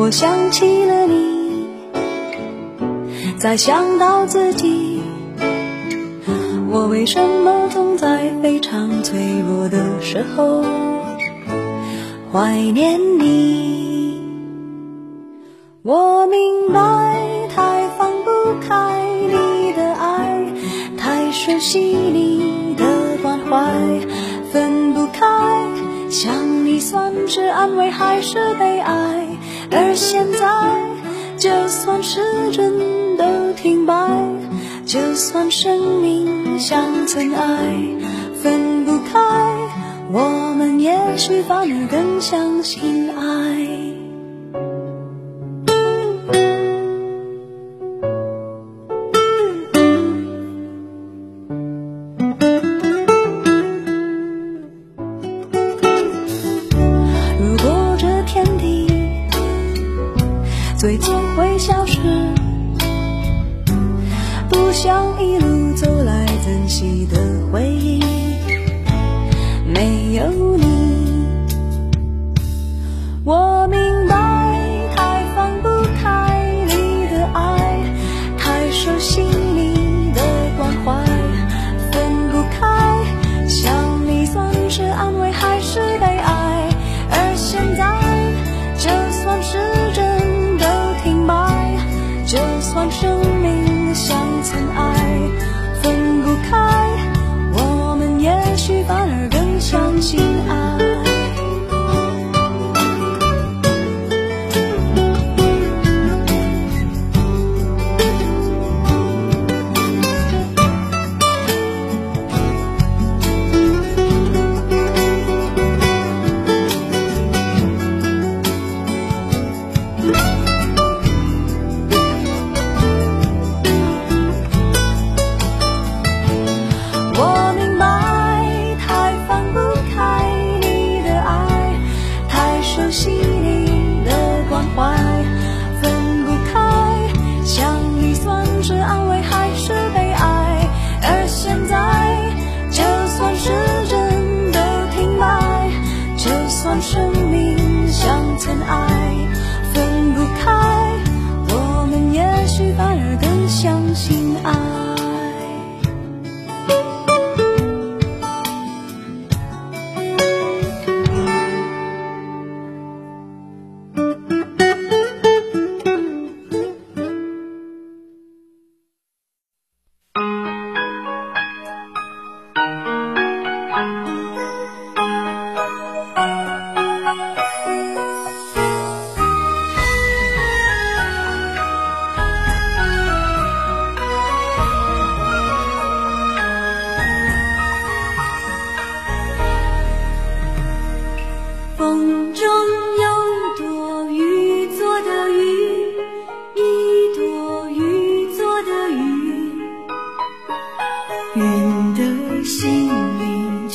我想起了你再想到自己我为什么总在非常脆弱的时候怀念你。我明白太放不开你的爱太熟悉你的关怀分不开想你算是安慰还是悲哀？而现在就算时针都停摆就算生命像尘埃分不开我们也许反而更相信爱。惜的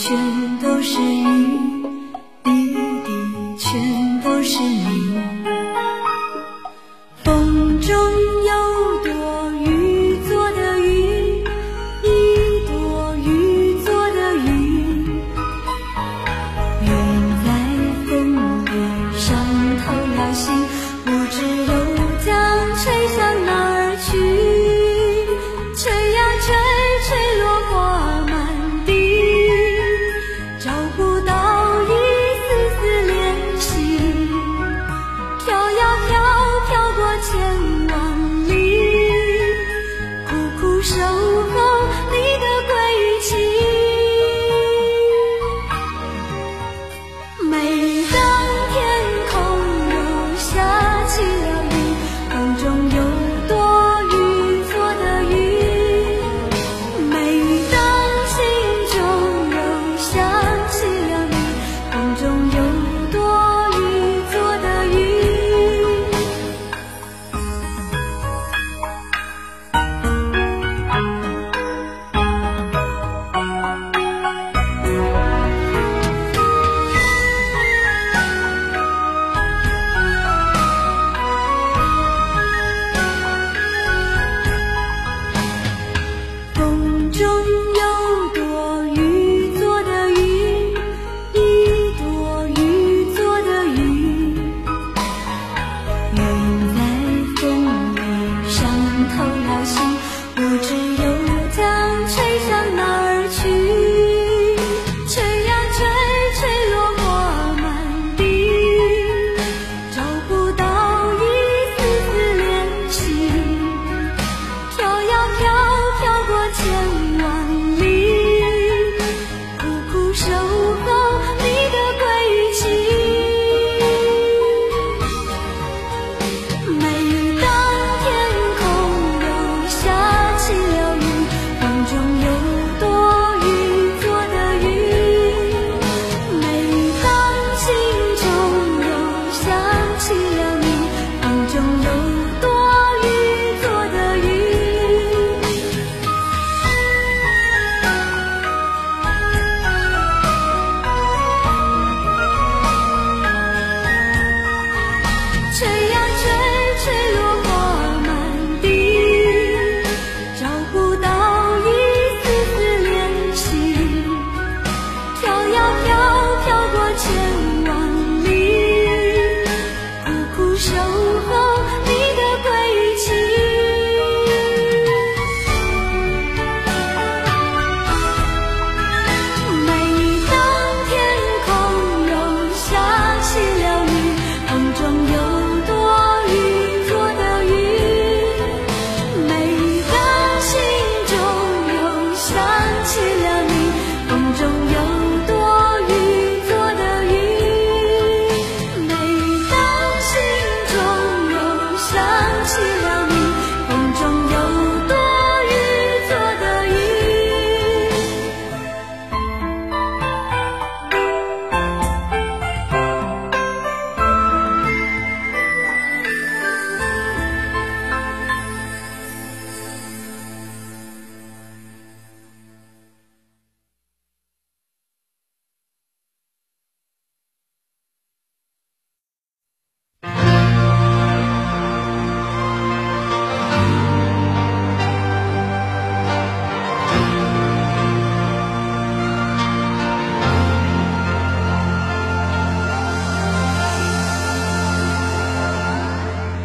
全都是